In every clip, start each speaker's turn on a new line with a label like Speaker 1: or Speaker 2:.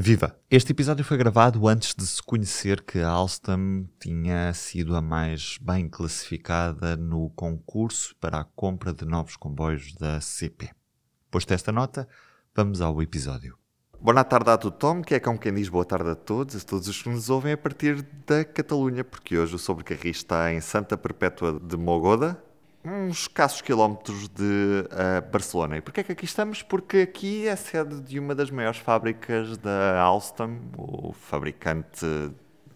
Speaker 1: Viva! Este episódio foi gravado antes de se conhecer que a Alstom tinha sido a mais bem classificada no concurso para a compra de novos comboios da CP. Posto esta nota, vamos ao episódio. Boa tarde a todo Tom, que é como quem diz boa tarde a todos, a todos os que nos ouvem a partir da Catalunha, porque hoje o Sobrecarris está em Santa Perpétua de Mogoda, uns escassos quilómetros de uh, Barcelona. E porquê é que aqui estamos? Porque aqui é sede de uma das maiores fábricas da Alstom, o fabricante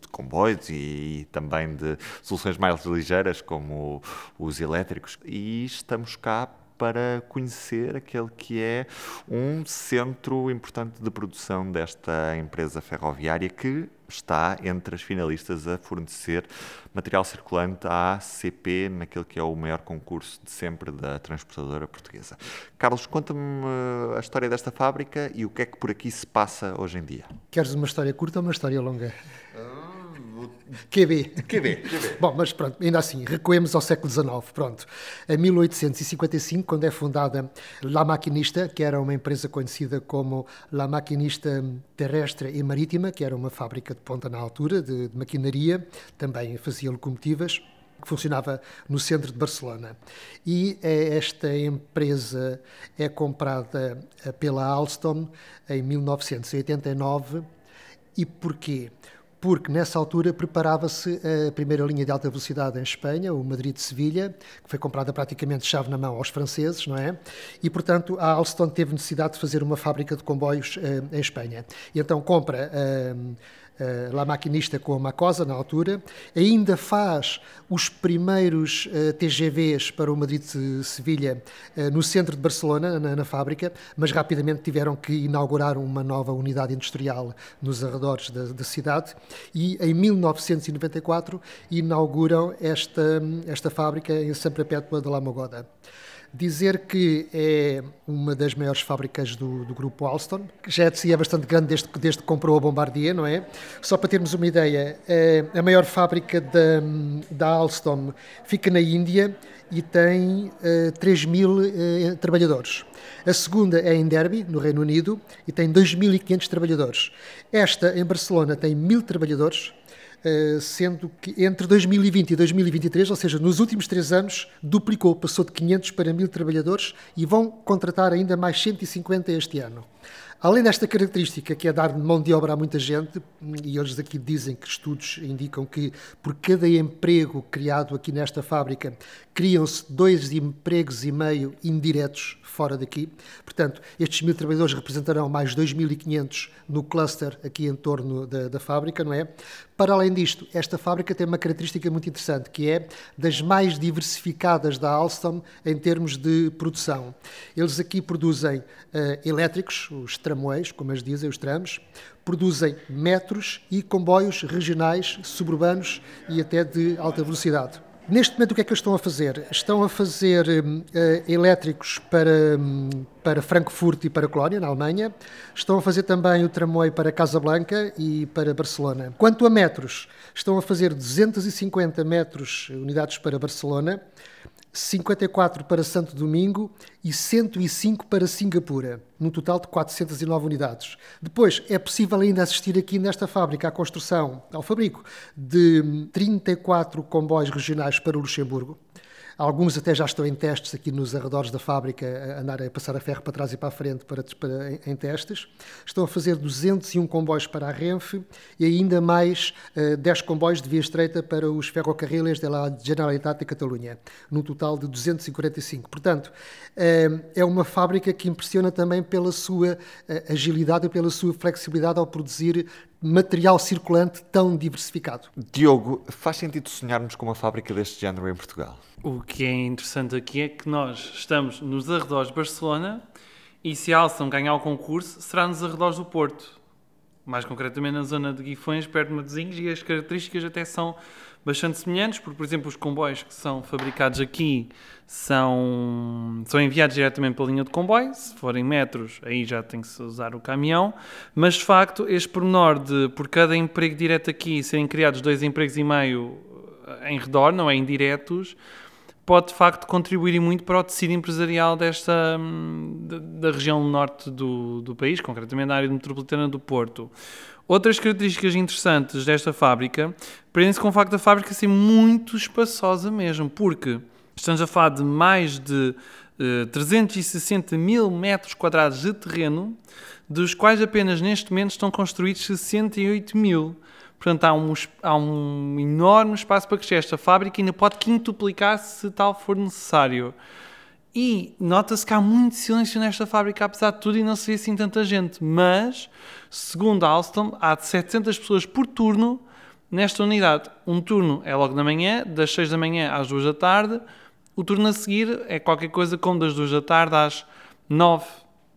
Speaker 1: de comboios e também de soluções mais ligeiras, como os elétricos. E estamos cá para conhecer aquele que é um centro importante de produção desta empresa ferroviária que está entre as finalistas a fornecer material circulante à CP naquele que é o maior concurso de sempre da transportadora portuguesa. Carlos, conta-me eh, a história desta fábrica e o que é que por aqui se passa hoje em dia.
Speaker 2: Queres uma história curta ou uma história longa? QB.
Speaker 1: QB, QB.
Speaker 2: Bom, mas pronto, ainda assim, recuemos ao século XIX, pronto. Em 1855, quando é fundada La Maquinista, que era uma empresa conhecida como La Maquinista Terrestre e Marítima, que era uma fábrica de ponta na altura, de, de maquinaria, também fazia locomotivas, que funcionava no centro de Barcelona. E é esta empresa é comprada pela Alstom em 1989. E porquê? Porque nessa altura preparava-se a primeira linha de alta velocidade em Espanha, o Madrid-Sevilha, que foi comprada praticamente chave na mão aos franceses, não é? E, portanto, a Alstom teve necessidade de fazer uma fábrica de comboios uh, em Espanha. E então compra uh, uh, La Maquinista com a Macosa, na altura, ainda faz os primeiros uh, TGVs para o Madrid-Sevilha uh, no centro de Barcelona, na, na, fábrica, mas rapidamente tiveram que inaugurar uma nova unidade industrial nos arredores da, da cidade e em 1994 inauguram esta, esta fábrica em Santa Perpétua de La Mogoda dizer que é uma das maiores fábricas do, do grupo Alstom, que já de si é bastante grande desde, desde que comprou a Bombardier, não é? Só para termos uma ideia, é, a maior fábrica da, da Alstom fica na Índia e tem uh, 3 mil uh, trabalhadores. A segunda é em Derby, no Reino Unido, e tem 2.500 trabalhadores. Esta, em Barcelona, tem mil trabalhadores eh, sendo que entre 2020 e 2023, ou seja, nos últimos três anos, duplicou, passou de 500 para 1000 trabalhadores e vão contratar ainda mais 150 este ano. Além desta característica, que é dar mão de obra a muita gente, e eles aqui dizem que estudos indicam que por cada emprego criado aqui nesta fábrica, criam-se dois empregos e meio indiretos fora daqui. Portanto, estes mil trabalhadores representarão mais 2.500 no cluster aqui em torno da, da fábrica, não é? Para além disto, esta fábrica tem uma característica muito interessante, que é das mais diversificadas da Alstom em termos de produção. Eles aqui produzem uh, elétricos, os tramways, como eles dizem, os trams, produzem metros e comboios regionais, suburbanos e até de alta velocidade. Neste momento, o que é que eles estão a fazer? Estão a fazer uh, elétricos para, um, para Frankfurt e para Colónia, na Alemanha. Estão a fazer também o tramway para Casablanca e para Barcelona. Quanto a metros, estão a fazer 250 metros, unidades para Barcelona, 54 para Santo Domingo e 105 para Singapura, num total de 409 unidades. Depois, é possível ainda assistir aqui nesta fábrica à construção, ao fabrico, de 34 comboios regionais para o Luxemburgo, Alguns até já estão em testes aqui nos arredores da fábrica, a andar a passar a ferro para trás e para a frente para, para, em, testes. Estão a fazer 201 comboios para a Renfe e ainda mais uh, eh, 10 comboios de via estreita para os ferrocarriles da Generalitat de Catalunha, num total de 245. Portanto, uh, é uma fábrica que impressiona também pela sua uh, agilidade e pela sua flexibilidade ao produzir material circulante tão diversificado.
Speaker 1: Diogo, faz sentido sonharmos com uma fábrica deste género em Portugal?
Speaker 3: O que é interessante aqui é que nós estamos nos arredores de Barcelona e se a Alstom ganhar o concurso, será nos arredores do Porto. Mais concretamente na zona de Guifões, perto de Matosinhos, e as características até são bastante semelhantes, porque, por exemplo, os comboios que são fabricados aqui são, são enviados diretamente pela linha de comboio. Se forem metros, aí já tem que se usar o caminhão. Mas, de facto, este pormenor de, por cada emprego direto aqui, serem criados dois empregos e meio em redor, não é indiretos, pode de facto contribuir muito para o tecido empresarial desta hum, da região norte do, do país, concretamente na área metropolitana do Porto. Outras características interessantes desta fábrica prendem-se com o facto da fábrica ser muito espaçosa mesmo, porque estamos a falar de mais de uh, 360 mil metros quadrados de terreno, dos quais apenas neste momento estão construídos 68 mil. Portanto, há um, há um enorme espaço para crescer. Esta fábrica ainda pode quintuplicar se tal for necessário. E nota-se que há muito silêncio nesta fábrica, apesar de tudo, e não se vê assim tanta gente. Mas, segundo a Alstom, há de 700 pessoas por turno nesta unidade. Um turno é logo da manhã, das 6 da manhã às 2 da tarde. O turno a seguir é qualquer coisa como das 2 da tarde às 9,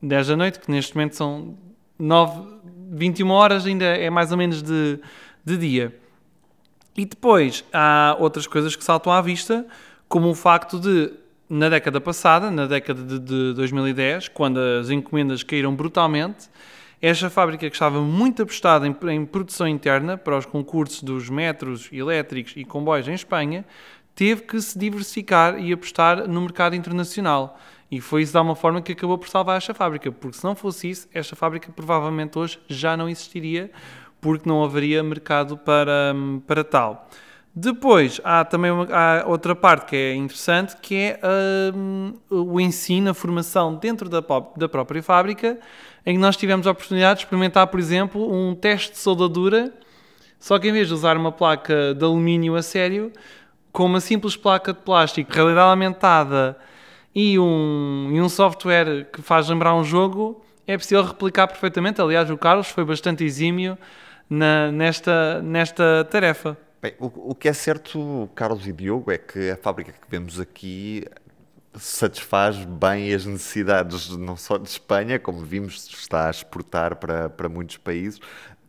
Speaker 3: 10 da noite, que neste momento são 9, 21 horas, ainda é mais ou menos de de dia. E depois há outras coisas que saltam à vista, como o facto de, na década passada, na década de, de 2010, quando as encomendas caíram brutalmente, esta fábrica que estava muito apostada em, em, produção interna para os concursos dos metros elétricos e comboios em Espanha, teve que se diversificar e apostar no mercado internacional. E foi isso de uma forma que acabou por salvar esta fábrica, porque se não fosse isso, esta fábrica provavelmente hoje já não existiria, porque não haveria mercado para, para tal. Depois há também uma, há outra parte que é interessante, que é um, o ensino, a formação dentro da, da própria fábrica, em que nós tivemos a oportunidade de experimentar, por exemplo, um teste de soldadura, só que em vez de usar uma placa de alumínio a sério, com uma simples placa de plástico, realidade aumentada e um, e um software que faz lembrar um jogo, é possível replicar perfeitamente. Aliás, o Carlos foi bastante exímio na, nesta, nesta tarefa.
Speaker 1: Bem, o, o que é certo, Carlos e Diogo, é que a fábrica que vemos aqui satisfaz bem as necessidades não só de Espanha, como vimos, está a exportar para, para muitos países,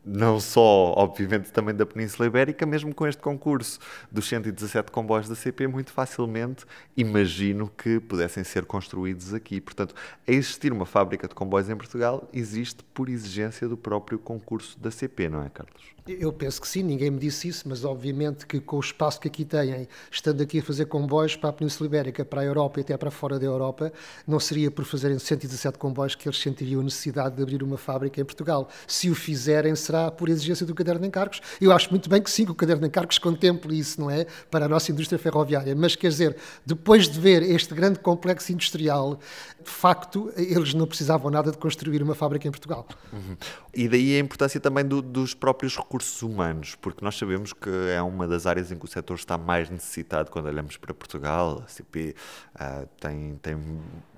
Speaker 1: não só, obviamente, também da Península Ibérica, mesmo com este concurso dos 117 comboios da CP, muito facilmente imagino que pudessem ser construídos aqui. Portanto, a existir uma fábrica de comboios em Portugal, existe por exigência do próprio concurso da CP, não é, Carlos?
Speaker 2: Eu penso que sim, ninguém me disse isso, mas obviamente que com o espaço que aqui têm, estando aqui a fazer comboios para a Península Ibérica, para a Europa e até para fora da Europa, não seria por fazerem 117 comboios que eles sentiriam necessidade de abrir uma fábrica em Portugal. Se o fizerem, será por exigência do caderno de encargos. Eu acho muito bem que sim, que o caderno de encargos contemple isso, não é? Para a nossa indústria ferroviária. Mas quer dizer, depois de ver este grande complexo industrial, de facto, eles não precisavam nada de construir uma fábrica em Portugal.
Speaker 1: Uhum. E daí a importância também do, dos próprios recursos humanos, porque nós sabemos que é uma das áreas em que o setor está mais necessitado quando olhamos para Portugal. A CP uh, ah, tem, tem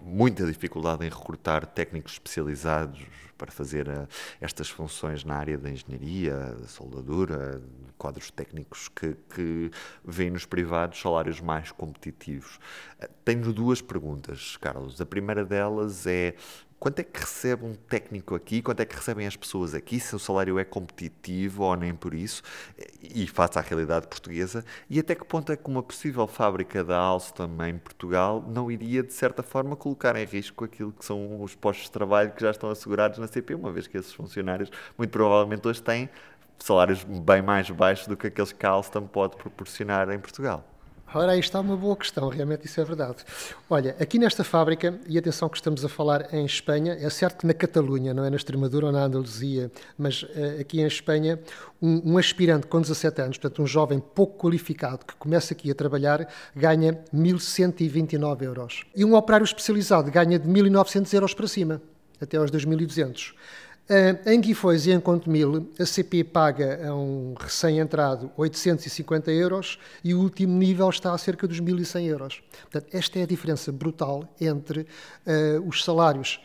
Speaker 1: muita dificuldade em recrutar técnicos especializados para fazer uh, estas funções na área da engenharia, da soldadura, quadros técnicos que, que vêem nos privados salários mais competitivos. Uh, tenho duas perguntas, Carlos. A primeira delas é quanto é que recebe um técnico aqui, quanto é que recebem as pessoas aqui, se o salário é competitivo ou nem por isso, e face à realidade portuguesa, e até que ponto é que uma possível fábrica da Alstom em Portugal não iria, de certa forma, colocar em risco aquilo que são os postos de trabalho que já estão assegurados na CP, uma vez que esses funcionários, muito provavelmente hoje têm salários bem mais baixos do que aqueles que a Alstom pode proporcionar em Portugal.
Speaker 2: Ora, aí está uma boa questão, realmente isso é verdade. Olha, aqui nesta fábrica, e atenção que estamos a falar em Espanha, é certo que na Catalunha, não é na Extremadura ou na Andaluzia, mas uh, aqui em Espanha, um, um, aspirante com 17 anos, portanto um jovem pouco qualificado que começa aqui a trabalhar, ganha 1.129 euros. E um operário especializado ganha de 1.900 euros para cima, até aos 2.200. Uh, em Guifões e em Contemil, a CP paga a um recém-entrado 850 euros e o último nível está a cerca dos 1.100 euros. Portanto, esta é a diferença brutal entre uh, os salários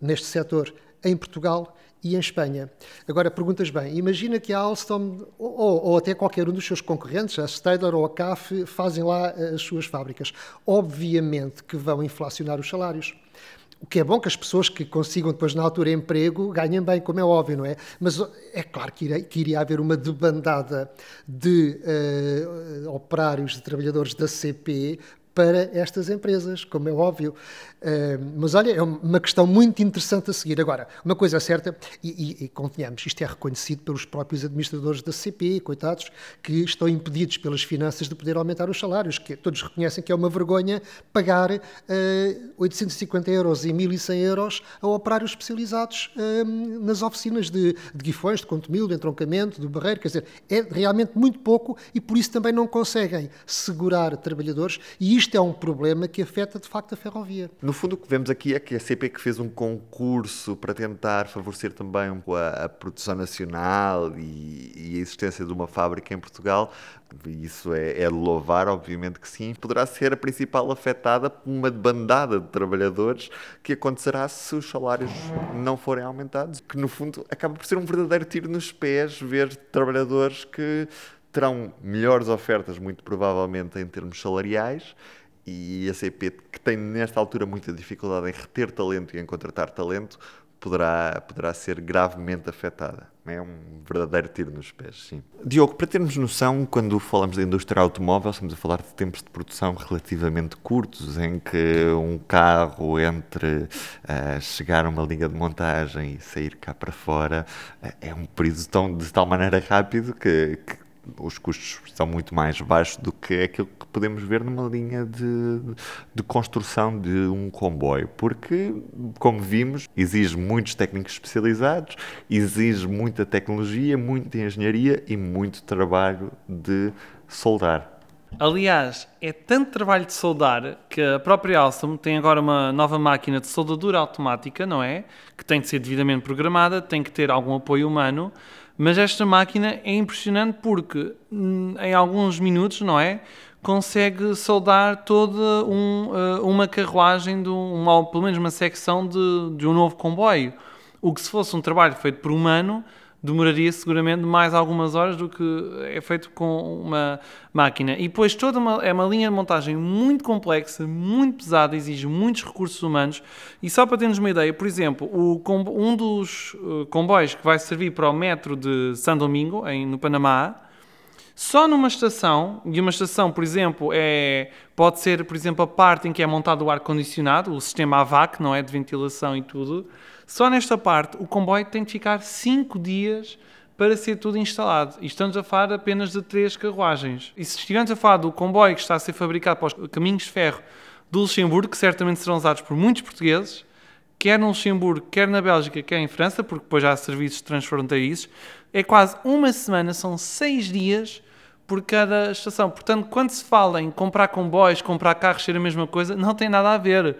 Speaker 2: neste setor em Portugal e em Espanha. Agora, perguntas bem, imagina que a Alstom ou, ou, até qualquer um dos seus concorrentes, a Stadler ou a CAF, fazem lá as suas fábricas. Obviamente que vão inflacionar os salários. O que é bom que as pessoas que consigam depois na altura emprego ganhem bem, como é óbvio, não é? Mas é claro que iria, que iria haver uma debandada de uh, operários, de trabalhadores da CP para estas empresas, como é óbvio. Uh, mas olha, é uma questão muito interessante a seguir. Agora, uma coisa certa, e, e, e convenhamos, isto é reconhecido pelos próprios administradores da CP, coitados, que estão impedidos pelas finanças de poder aumentar os salários, que todos reconhecem que é uma vergonha pagar uh, 850 euros e 1.100 euros a operários especializados uh, nas oficinas de, de Guifões, de Contomil, de Entroncamento, do Barreiro, quer dizer, é realmente muito pouco e por isso também não conseguem segurar trabalhadores e isto é um problema que afeta de facto a ferrovia.
Speaker 1: No fundo o que vemos aqui é que a CP que fez um concurso para tentar favorecer também a, a produção nacional e, e, a existência de uma fábrica em Portugal, isso é, é louvar, obviamente que sim, poderá ser a principal afetada por uma bandada de trabalhadores que acontecerá se os salários não forem aumentados, que no fundo acaba por ser um verdadeiro tiro nos pés ver trabalhadores que terão melhores ofertas, muito provavelmente em termos salariais, e a CP, que tem nesta altura muita dificuldade em reter talento e em contratar talento, poderá, poderá ser gravemente afetada. É um verdadeiro tiro nos pés, sim. Diogo, para termos noção, quando falamos da indústria automóvel, estamos a falar de tempos de produção relativamente curtos, em que um carro entre uh, chegar a uma linha de montagem e sair cá para fora uh, é um período tão, de tal maneira rápido que, que os custos são muito mais baixos do que aquilo que podemos ver numa linha de, de construção de um comboio, porque, como vimos, exige muitos técnicos especializados, exige muita tecnologia, muita engenharia e muito trabalho de soldar.
Speaker 3: Aliás, é tanto trabalho de soldar que a própria Alstom tem agora uma nova máquina de soldadura automática, não é? Que tem de ser devidamente programada, tem que ter algum apoio humano mas esta máquina é impressionante porque hum, em alguns minutos, não é? Consegue soldar toda um, eh, uma carruagem, de um, ou pelo menos uma secção de, de um novo comboio. O que se fosse um trabalho feito por humano, demoraria seguramente mais algumas horas do que é feito com uma máquina. E depois toda uma, é uma linha de montagem muito complexa, muito pesada, exige muitos recursos humanos. E só para termos uma ideia, por exemplo, o, um dos uh, comboios que vai servir para o metro de São Domingo, em, no Panamá, só numa estação, e uma estação, por exemplo, é, pode ser, por exemplo, a parte em que é montado o ar-condicionado, o sistema AVAC, não é? De ventilação e tudo, só nesta parte, o comboio tem de ficar 5 dias para ser tudo instalado. E estamos a falar apenas de 3 carruagens. E se estivermos a falar do comboio que está a ser fabricado para os caminhos de ferro do Luxemburgo, que certamente serão usados por muitos portugueses, quer no Luxemburgo, quer na Bélgica, quer em França, porque depois já há serviços transfronteiriços, é quase uma semana, são 6 dias por cada estação. Portanto, quando se fala em comprar comboios, comprar carros ser a mesma coisa, não tem nada a ver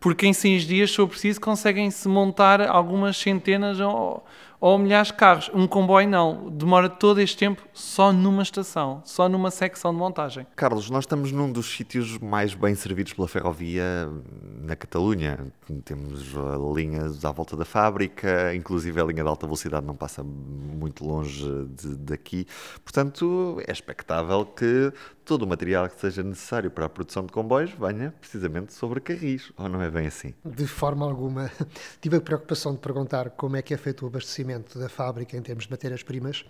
Speaker 3: porque em seis dias, se for preciso, conseguem-se montar algumas centenas ou, ou milhares de carros. Um comboio não, demora todo este tempo só numa estação, só numa secção de montagem.
Speaker 1: Carlos, nós estamos num dos sítios mais bem servidos pela ferrovia na Catalunha. Temos linhas à volta da fábrica, inclusive a linha de alta velocidade não passa muito longe de, daqui. Portanto, é expectável que todo o material que seja necessário para a produção de comboios venha precisamente sobre carris, ou não é bem assim?
Speaker 2: De forma alguma. Tive a preocupação de perguntar como é que é feito o abastecimento da fábrica em termos de matérias-primas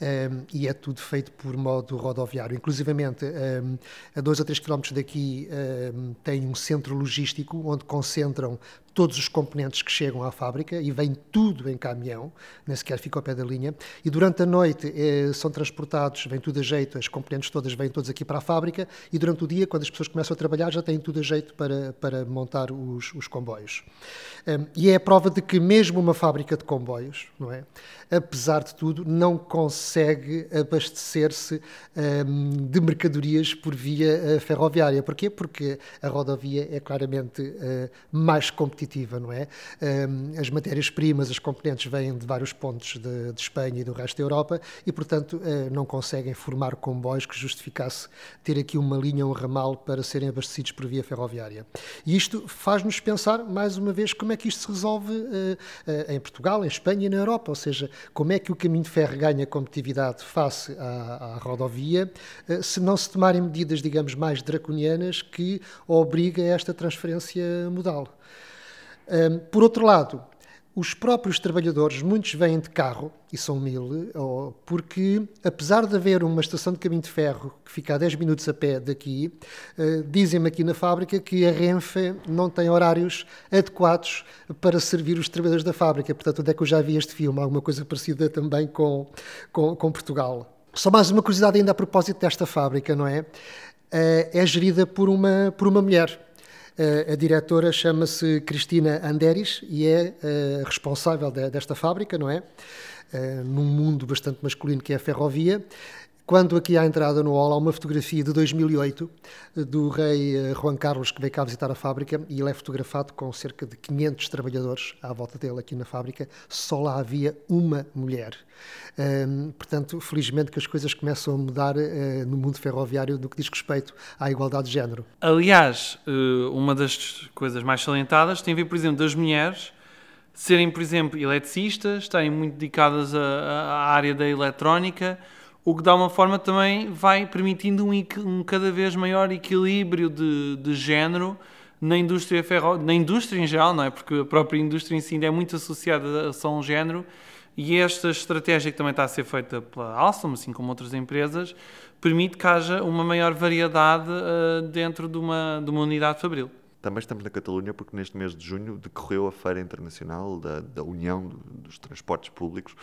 Speaker 2: um, ehm, e é tudo feito por modo rodoviário. Inclusivamente, um, ehm, a 2 a 3 km daqui um, ehm, tem um centro logístico onde concentram todos os componentes que chegam à fábrica e vem tudo em caminhão, nem sequer fica ao pé da linha. E durante a noite eh, são transportados, vem tudo a jeito, as componentes todas vêm todas aqui para a fábrica e durante o dia, quando as pessoas começam a trabalhar, já têm tudo a jeito para, para montar os, os comboios. Um, e é a prova de que mesmo uma fábrica de comboios, não é? Apesar de tudo, não consegue abastecer-se um, de mercadorias por via uh, ferroviária. Porquê? Porque a rodovia é claramente uh, mais competitiva não é? as matérias-primas, as componentes vêm de vários pontos de, de, Espanha e do resto da Europa e, portanto, eh, não conseguem formar comboios que justificasse ter aqui uma linha, um ramal para serem abastecidos por via ferroviária. E isto faz-nos pensar, mais uma vez, como é que isto se resolve eh, eh, em Portugal, em Espanha e na Europa, ou seja, como é que o caminho de ferro ganha competitividade face à, à rodovia, se não se tomarem medidas, digamos, mais draconianas que obriguem a esta transferência modal. Por outro lado, os próprios trabalhadores, muitos vêm de carro, e são mil, porque apesar de haver uma estação de caminho de ferro que fica a 10 minutos a pé daqui, eh, dizem-me aqui na fábrica que a Renfe não tem horários adequados para servir os trabalhadores da fábrica. Portanto, onde é que eu já vi este filme? Alguma coisa parecida também com, com, com Portugal. Só mais uma curiosidade ainda a propósito desta fábrica, não é? Eh, é gerida por uma, por uma mulher a diretora chama-se Cristina Anderes e é eh, responsável desta fábrica, não é? Eh, num mundo bastante masculino que é a ferrovia. Quando aqui à entrada no hall há uma fotografia de 2008 do rei eh, Juan Carlos que veio cá visitar a fábrica e ele é fotografado com cerca de 500 trabalhadores à volta dele aqui na fábrica. Só lá havia uma mulher. Um, portanto, felizmente que as coisas começam a mudar uh, no mundo ferroviário no que diz respeito à igualdade de género.
Speaker 3: Aliás, uma das coisas mais salientadas tem a ver, por exemplo, das mulheres serem, por exemplo, eletricistas, estarem muito dedicadas à área da eletrónica o que de alguma forma também vai permitindo um, um cada vez maior equilíbrio de, de género na indústria ferro, na indústria em geral, não é? Porque a própria indústria em si ainda é muito associada a só um género e esta estratégia que também está a ser feita pela Alstom, assim como outras empresas, permite que haja uma maior variedade uh, dentro de uma, de uma unidade fabril.
Speaker 1: Também estamos na Catalunha porque neste mês de junho decorreu a Feira Internacional da, da União dos Transportes Públicos,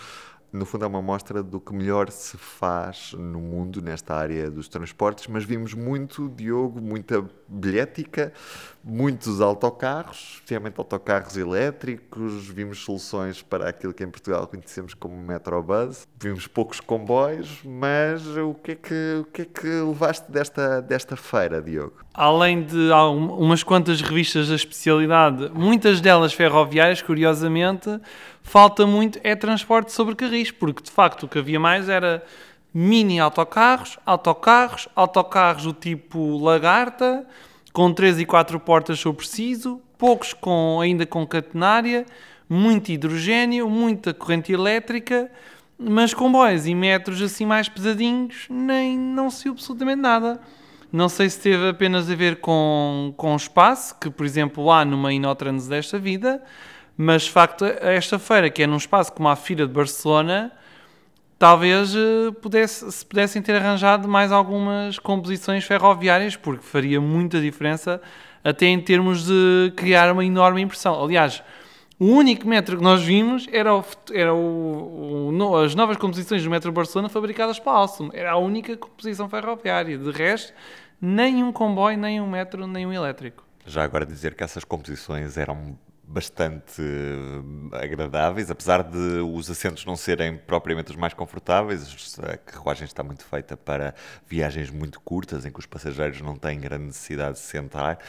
Speaker 1: no fundo é uma mostra do que melhor se faz no mundo nesta área dos transportes, mas vimos muito, Diogo, muita bilhética, muitos autocarros, especialmente autocarros elétricos, vimos soluções para aquilo que em Portugal conhecemos como Metrobus, vimos poucos comboios, mas o que é que, o que, é que levaste desta, desta feira, Diogo?
Speaker 3: Além de umas quantas revistas da especialidade, muitas delas ferroviárias, curiosamente, falta muito é transporte sobre carris, porque de facto o que havia mais era mini autocarros, autocarros, autocarros do tipo lagarta, com 3 e 4 portas se eu preciso, poucos com, ainda com catenária, muito hidrogênio, muita corrente elétrica, mas comboios e metros assim mais pesadinhos, nem não se absolutamente nada. Não sei se teve apenas a ver com, com espaço, que por exemplo há numa Inotrans desta vida, mas de facto esta feira, que é num espaço como a Feira de Barcelona, talvez eh, pudesse, se pudessem ter arranjado mais algumas composições ferroviárias, porque faria muita diferença até em termos de criar uma enorme impressão. Aliás, o único metro que nós vimos era, o, era o, o, as novas composições do metro Barcelona fabricadas para Alstom. Era a única composição ferroviária. De resto, nem um comboio, nem um metro, nem um elétrico.
Speaker 1: Já agora dizer que essas composições eram bastante eh, agradáveis, apesar de os assentos não serem propriamente os mais confortáveis, a carruagem está muito feita para viagens muito curtas, em que os passageiros não têm grande necessidade de sentar.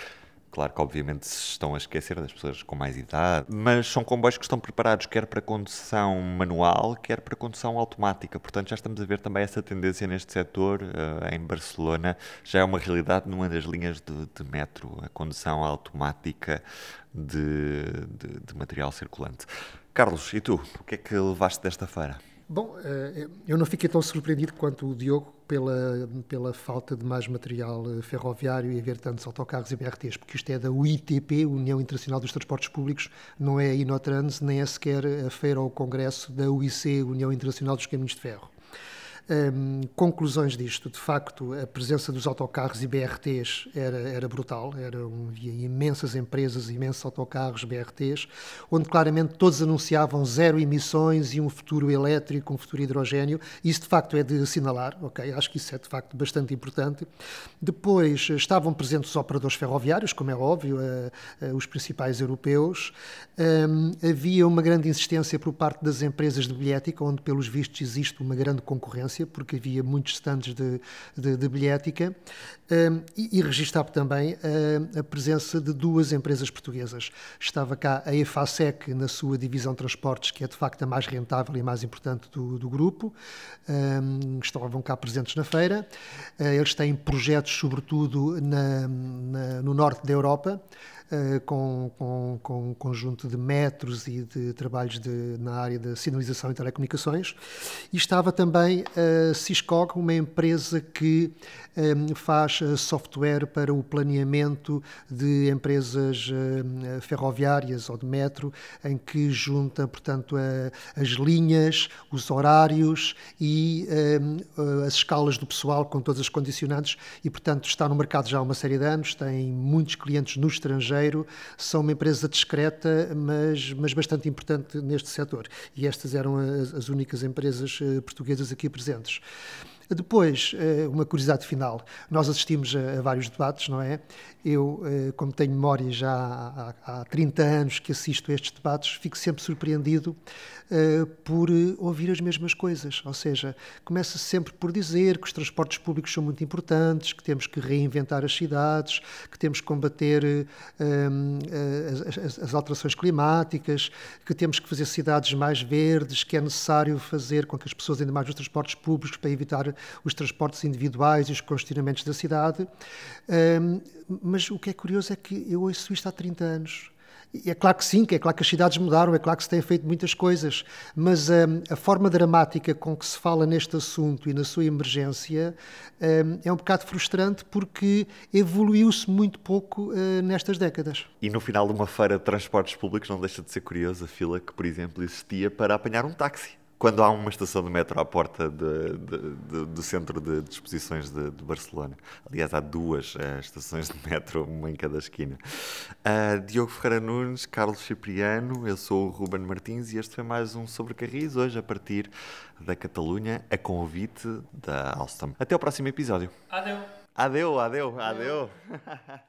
Speaker 1: Claro que, obviamente, se estão a esquecer das pessoas com mais idade, mas são comboios que estão preparados quer para condução manual, quer para condução automática. Portanto, já estamos a ver também essa tendência neste setor. Uh, em Barcelona já é uma realidade numa das linhas de, de metro, a condução automática de, de, de material circulante. Carlos, e tu? O que é que levaste desta feira?
Speaker 2: Bom, eh, eu não fiquei tão surpreendido quanto o Diogo pela, pela falta de mais material eh, ferroviário e haver tantos autocarros e BRTs, porque isto é da UITP, União Internacional dos Transportes Públicos, não é a Inotrans, nem é sequer a feira ou o congresso da UIC, União Internacional dos Caminhos de Ferro. Um, conclusões disto, de facto, a presença dos autocarros e BRTs era, era brutal, eram, imensas empresas, imensos autocarros, BRTs, onde claramente todos anunciavam zero emissões e um futuro elétrico, um futuro hidrogênio. Isso, de facto, é de assinalar, ok? Acho que isso é, de facto, bastante importante. Depois, estavam presentes os operadores ferroviários, como é óbvio, a, a, os principais europeus. Um, havia uma grande insistência por parte das empresas de bilhética, onde, pelos vistos, existe uma grande concorrência porque havia muitos stands de, de, de bilhética, um, e, e registava também a, a, presença de duas empresas portuguesas. Estava cá a EFASEC na sua divisão transportes, que é de facto a mais rentável e mais importante do, do grupo, um, estavam cá presentes na feira. Uh, eles têm projetos, sobretudo, na, na, no norte da Europa, com, com, com, um conjunto de metros e de trabalhos de, na área da sinalização e telecomunicações. E estava também a Ciscog, uma empresa que um, faz software para o planeamento de empresas ferroviárias ou de metro, em que junta, portanto, as linhas, os horários e as escalas do pessoal com todas as condicionantes e, portanto, está no mercado já há uma série de anos, tem muitos clientes no estrangeiro, são uma empresa discreta, mas, mas bastante importante neste setor. E estas eram as, as únicas empresas uh, portuguesas aqui presentes. Depois, eh, uma curiosidade final, nós assistimos a, vários debates, não é? Eu, eh, como tenho memória já há, há 30 anos que assisto a estes debates, fico sempre surpreendido uh, por ouvir as mesmas coisas. Ou seja, começa sempre por dizer que os transportes públicos são muito importantes, que temos que reinventar as cidades, que temos que combater uh, as, alterações climáticas, que temos que fazer cidades mais verdes, que é necessário fazer com que as pessoas ainda mais os transportes públicos para evitar os transportes individuais e os congestionamentos da cidade. Mas o que é curioso é que eu ouço isto há 30 anos. É claro que sim, que é claro que as cidades mudaram, é claro que se têm feito muitas coisas, mas um, a forma dramática com que se fala neste assunto e na sua emergência um, é um bocado frustrante porque evoluiu-se muito pouco uh, nestas décadas.
Speaker 1: E no final de uma feira de transportes públicos não deixa de ser curiosa a fila que, por exemplo, existia para apanhar um táxi quando há uma estação de metro à porta de, de, de, do centro de, exposições de, Barcelona. Aliás, há duas uh, estações de metro, uma em cada esquina. Uh, Diogo Ferreira Nunes, Carlos Cipriano, eu sou o Ruben Martins e este foi mais um Sobre Carris, hoje a partir da Catalunha, a convite da Alstom. Até ao próximo episódio.
Speaker 3: Adeu.
Speaker 1: Adeu, adeu, adeu.